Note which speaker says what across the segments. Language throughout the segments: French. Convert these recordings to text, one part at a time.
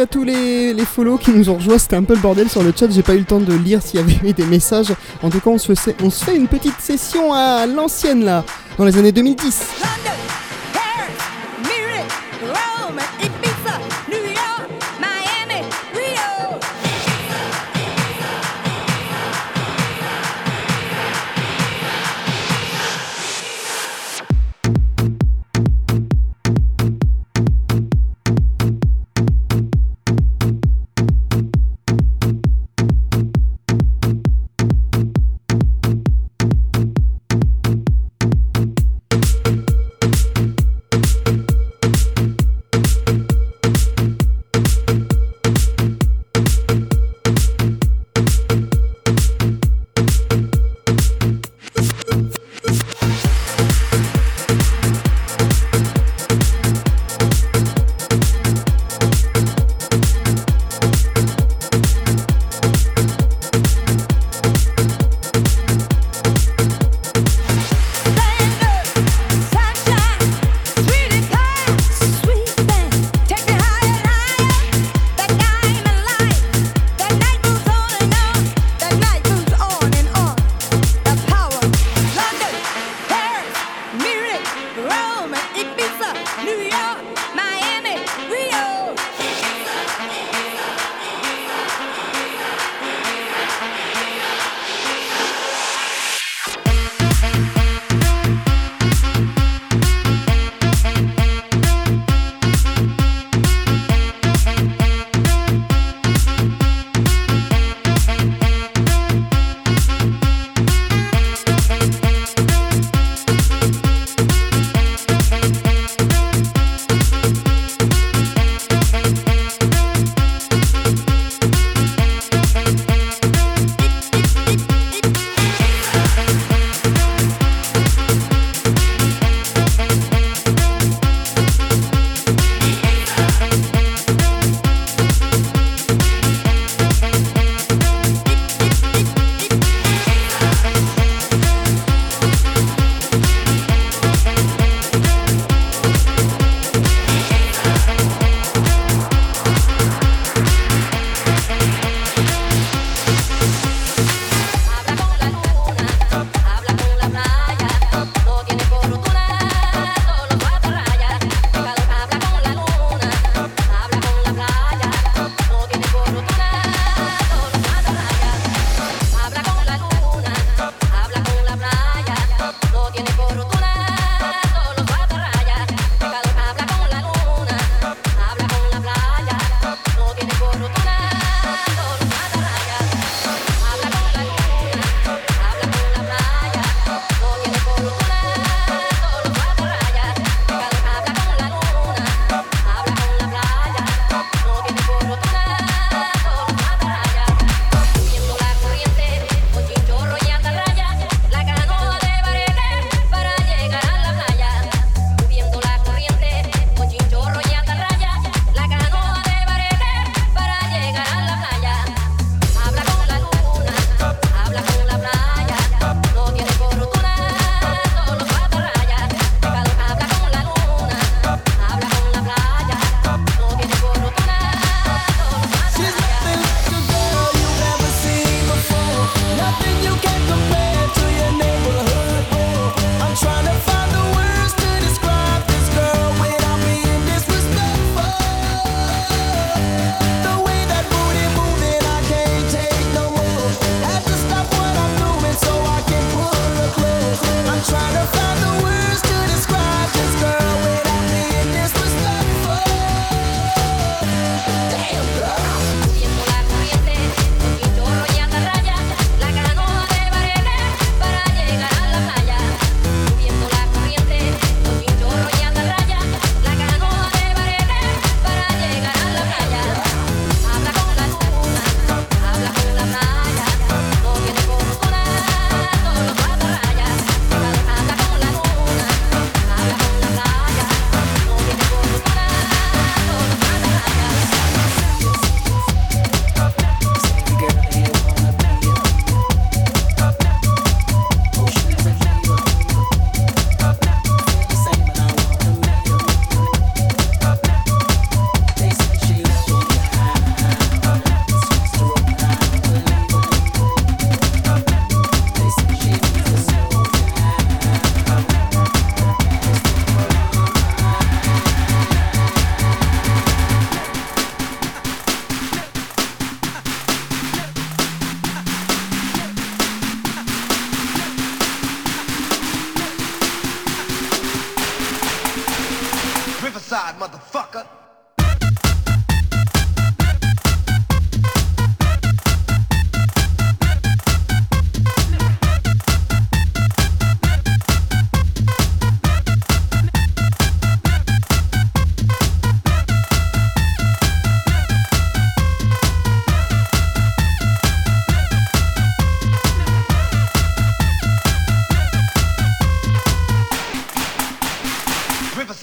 Speaker 1: à tous les, les follow qui nous ont rejoints. C'était un peu le bordel sur le chat. J'ai pas eu le temps de lire s'il y avait des messages. En tout cas, on se, fait, on se fait une petite session à l'ancienne là, dans les années 2010.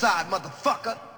Speaker 2: side, motherfucker.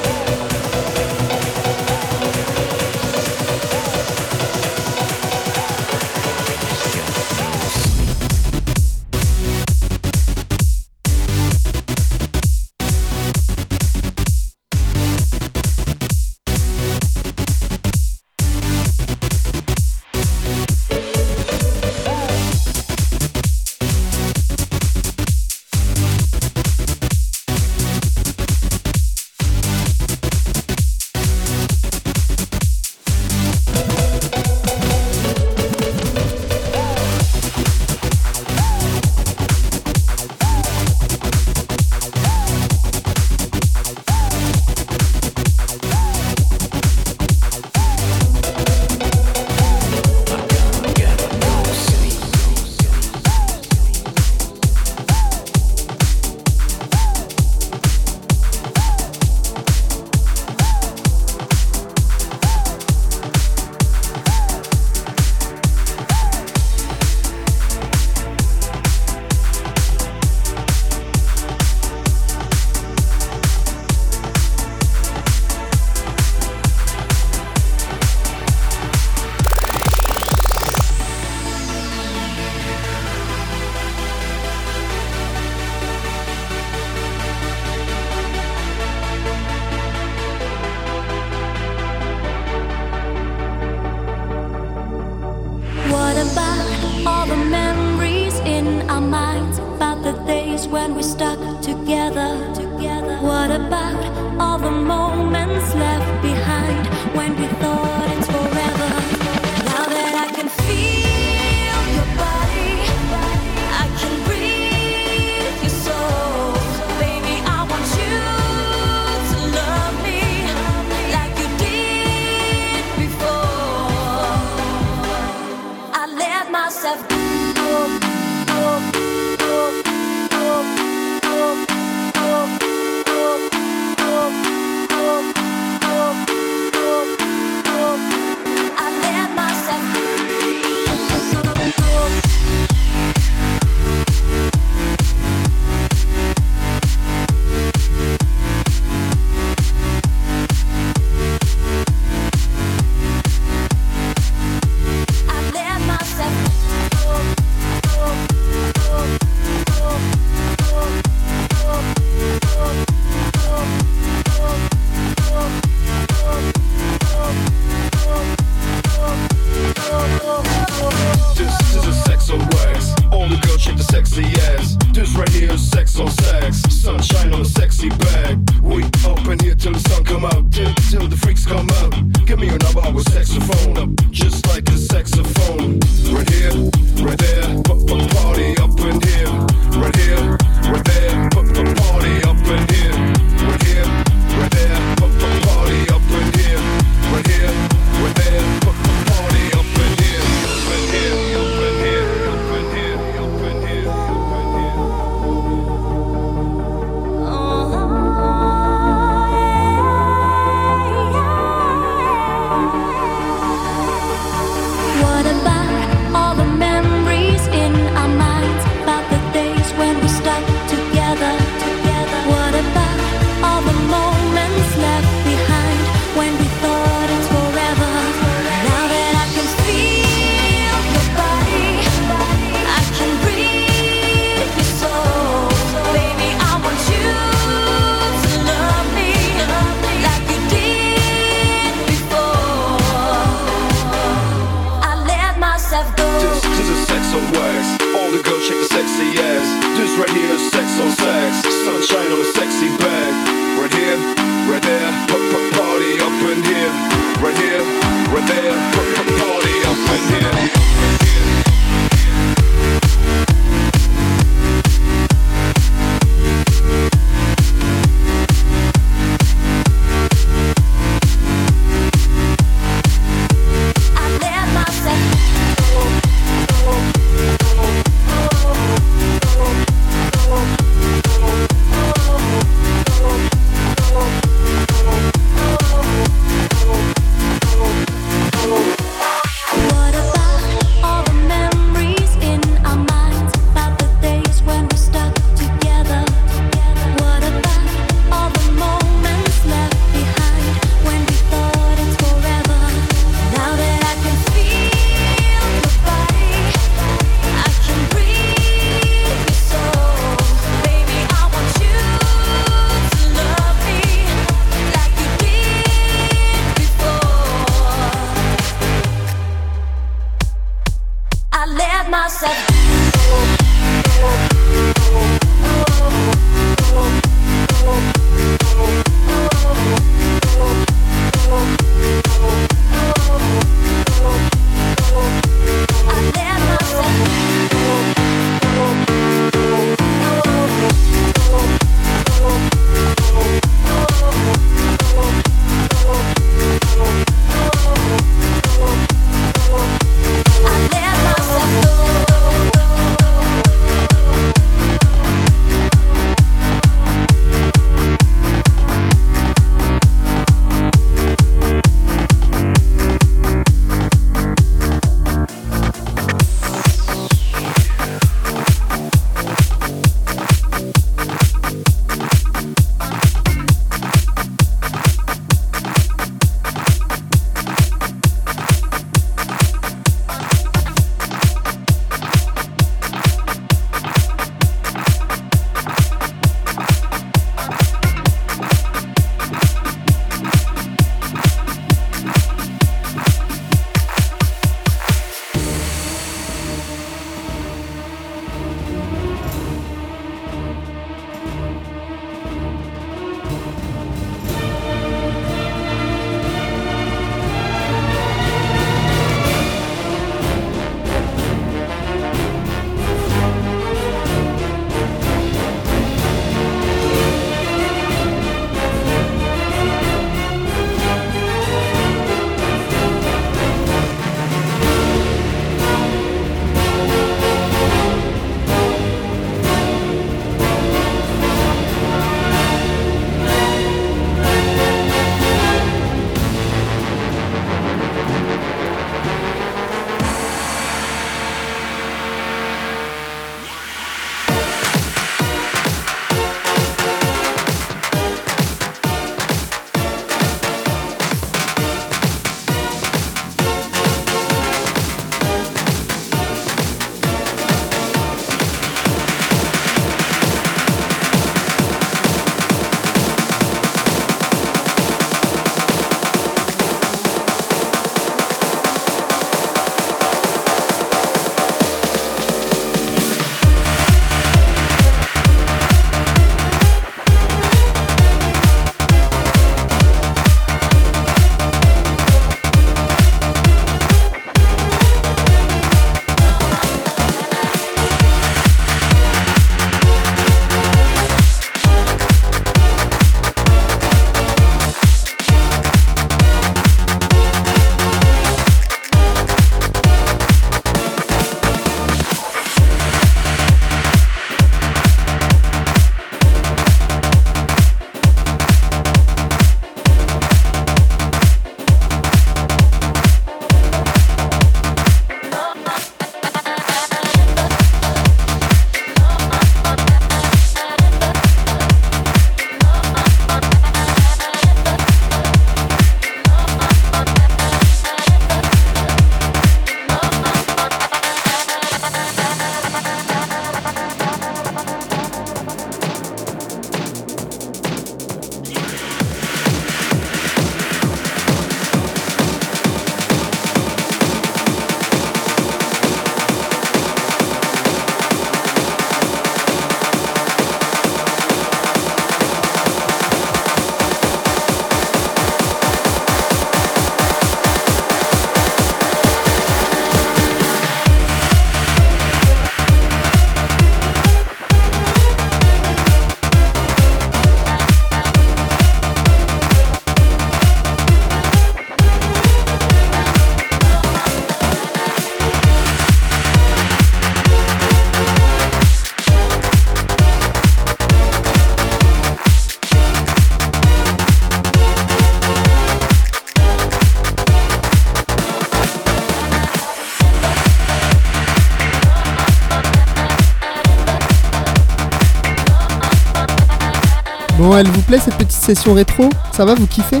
Speaker 3: Elle vous plaît cette petite session rétro? Ça va, vous kiffez?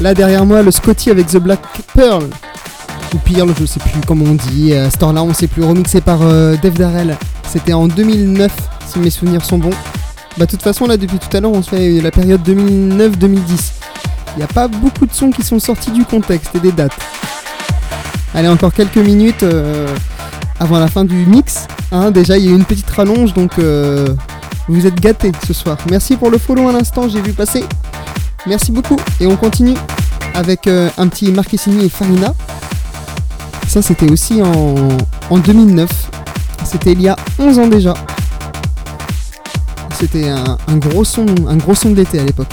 Speaker 3: Là derrière moi, le Scotty avec The Black Pearl. Ou Pearl, je sais plus comment on dit. À ce temps-là, on sait plus. Remixé par euh, Dave Darrell. C'était en 2009, si mes souvenirs sont bons. Bah, de toute façon, là, depuis tout à l'heure, on se fait la période 2009-2010. Il n'y a pas beaucoup de sons qui sont sortis du contexte et des dates. Allez, encore quelques minutes euh, avant la fin du mix. Hein, déjà, il y a eu une petite rallonge, donc euh, vous êtes gâtés ce soir. Merci pour le follow à l'instant, j'ai vu passer. Merci beaucoup. Et on continue avec euh, un petit Marquesini et Farina. Ça, c'était aussi en, en 2009. C'était il y a 11 ans déjà. C'était un, gros son, un l'été à l'époque.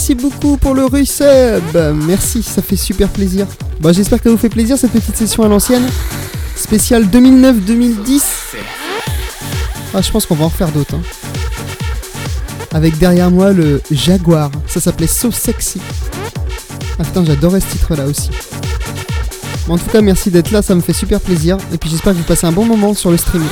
Speaker 4: Merci beaucoup pour le resub. Merci, ça fait super plaisir. Bah, j'espère qu'elle vous fait plaisir cette petite session à l'ancienne. Spéciale 2009-2010. Ah, je pense qu'on va en refaire d'autres. hein. Avec derrière moi le Jaguar. Ça s'appelait So Sexy. Ah j'adorais ce titre là aussi. Bon, en tout cas, merci d'être là, ça me fait super plaisir. Et puis j'espère que vous passez un bon moment sur le stream.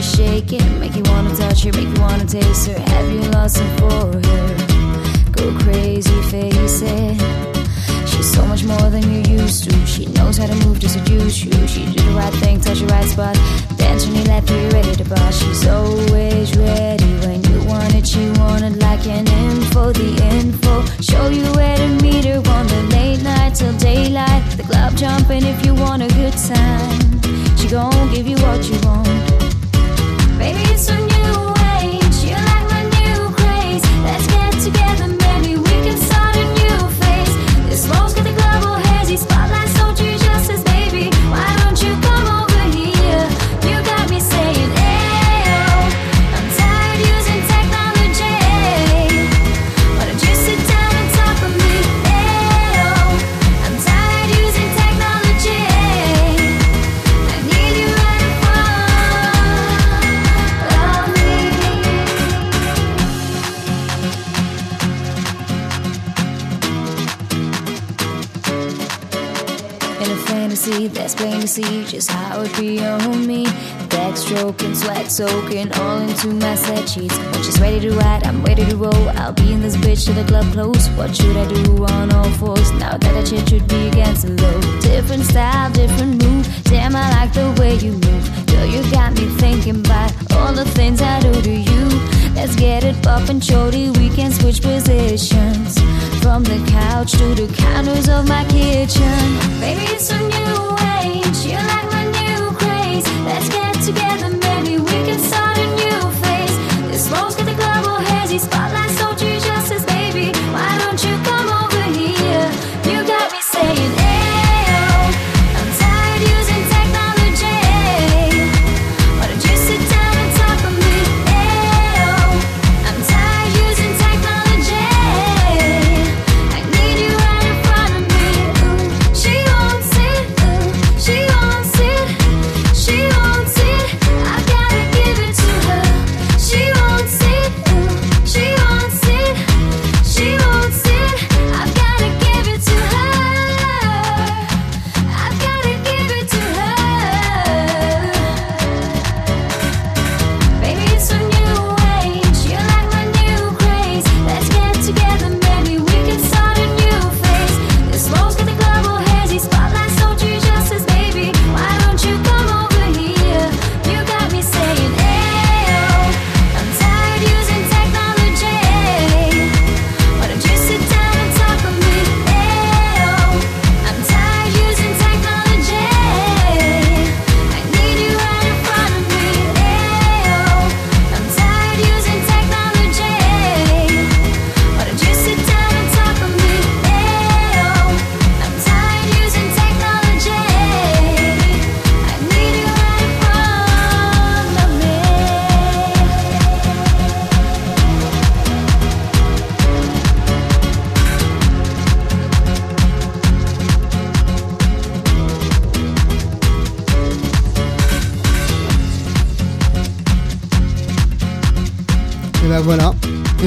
Speaker 5: Way she's shaking. Make you wanna touch her, make you wanna taste her. Have you lost it for her? Go crazy, face it. She's so much more than you're used to. She knows how to move to seduce you. She do the right thing, touch the right spot. Dance when you left, you ready to boss. She's always ready when you want it. She want it like an info, the info. Show you where to meet her on the late night till daylight. The club jumping if you want a good time. She gon' give you what you want. Baby, it's a new see just how it be on me. Back stroking, sweat soaking, all into my set sheets. When she's ready to ride, I'm ready to roll. I'll be in this bitch till the club close. What should I do on all fours? Now that I shit should be against the. Different style, different move. Damn, I like the way you move. Girl, you got me thinking about all the things I do to you. Let's get it poppin', shorty. We can switch positions. From the couch to the counters of my kitchen. Baby, it's a new age. You like my new craze. Let's get together,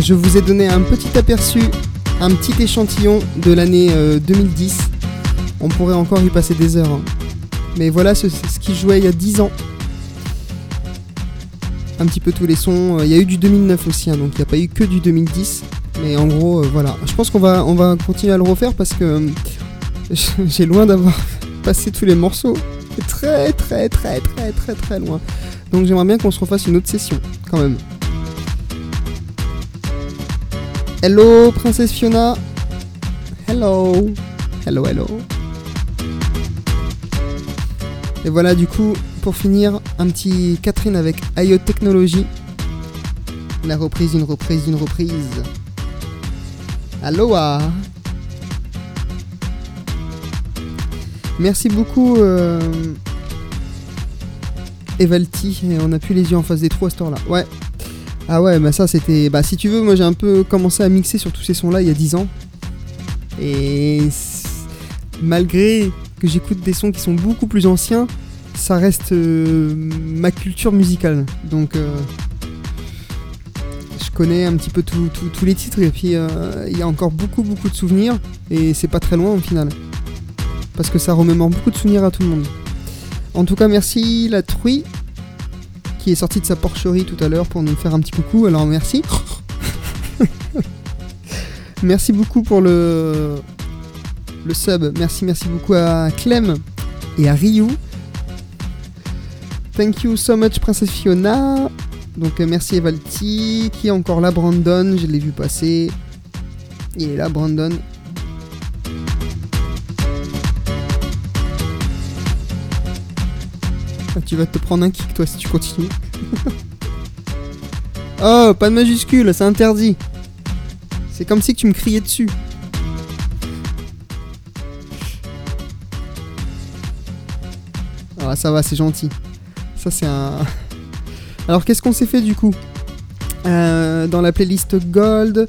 Speaker 3: je vous ai donné un petit aperçu, un petit échantillon de l'année euh, 2010. On pourrait encore y passer des heures. hein. Mais voilà ce, ce qui jouait il y a 10 ans. Un petit peu tous les sons. Euh, Il y a eu du 2009 aussi, hein, donc il n'y a pas eu que du 2010. Mais en gros, euh, voilà. Je pense qu'on va, on va continuer à le refaire parce que euh, j'ai loin d'avoir passé tous les morceaux. Très, très, très, très, très, très loin. Donc j'aimerais bien qu'on se refasse une autre session, quand même. Hello, princesse Fiona. Hello. Hello, hello. Et voilà, du coup, pour finir, un petit Catherine avec IO Technology. La reprise, une reprise, une reprise. Aloha. Merci beaucoup, euh... Evalti. On a plus les yeux en face des trous à ce temps-là. Ouais, ah ouais, bah ça c'était. Bah si tu veux, moi j'ai un peu commencé à mixer sur tous ces sons-là il y a 10 ans. Et malgré que j'écoute des sons qui sont beaucoup plus anciens, ça reste euh, ma culture musicale. Donc euh, je connais un petit peu tous les titres et puis euh, il y a encore beaucoup beaucoup de souvenirs et c'est pas très loin au final. parce que ça remémore beaucoup de souvenirs à tout le monde. En tout cas, merci la truie qui est sortie de sa porcherie tout à l'heure pour nous faire un petit coucou. Alors merci. merci beaucoup pour le le sub. Merci, merci beaucoup à Clem et à Ryu. Thank you so much, Princesse Fiona. Donc euh, merci Evalti. Qui est encore là, Brandon? Je l'ai vu passer. Il est là, Brandon. Tu vas te prendre un kick, toi, si tu continues. oh, pas de majuscule, c'est interdit. C'est comme si tu me criais dessus. Ah, ça va, c'est gentil. Ça, c'est un. Alors, qu'est-ce qu'on s'est fait du coup? Euh, Dans la playlist Gold,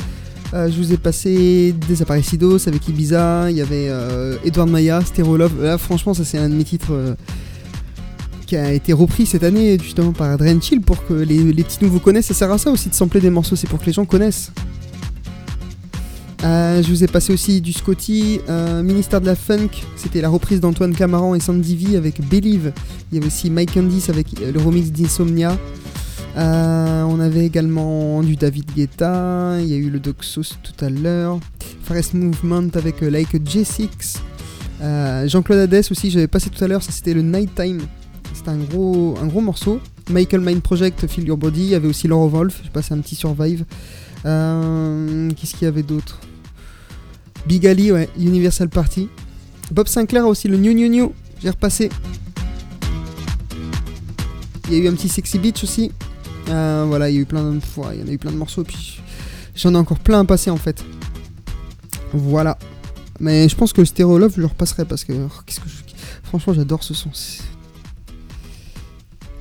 Speaker 3: euh, je vous ai passé Desaparecidos avec Ibiza. Il y avait euh, Edward Maya, Stereo Love. Là, franchement, ça, c'est un de mes titres. Qui a été repris cette année justement par Drain Chill pour que les, les petits nouveaux connaissent. Ça sert à ça aussi de sampler des morceaux, c'est pour que les gens connaissent. Euh, je vous ai passé aussi du Scotty, euh, Ministère de la Funk, c'était la reprise d'Antoine Camaran et Sandy V avec Believe. Il y avait aussi Mike Candice avec le remix d'Insomnia. Euh, on avait également du David Guetta, il y a eu le Doxos tout à l'heure, Forest Movement avec Like J6, Euh, Jean-Claude Hades aussi, j'avais passé tout à l'heure, ça c'était le Nighttime, c'était un gros, un gros morceau. Michael Mind Project, Feel Your Body, il y avait aussi Laura Wolf, j'ai passé un petit survive. Euh, Qu'est-ce qu'il y avait d'autre? Big Ali, ouais, Universal Party. Bob Sinclair a aussi le New New New, j'ai repassé. Il y a eu un petit Sexy Beach aussi. Euh, voilà, il y a eu plein de, il y en a eu plein de morceaux, puis j'en ai encore plein à passer en fait. Voilà. Mais je pense que Stereo Love, je le repasserai parce que oh, franchement, j'adore ce son.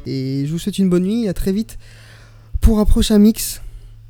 Speaker 3: Et je vous souhaite une bonne nuit à très vite pour un prochain mix.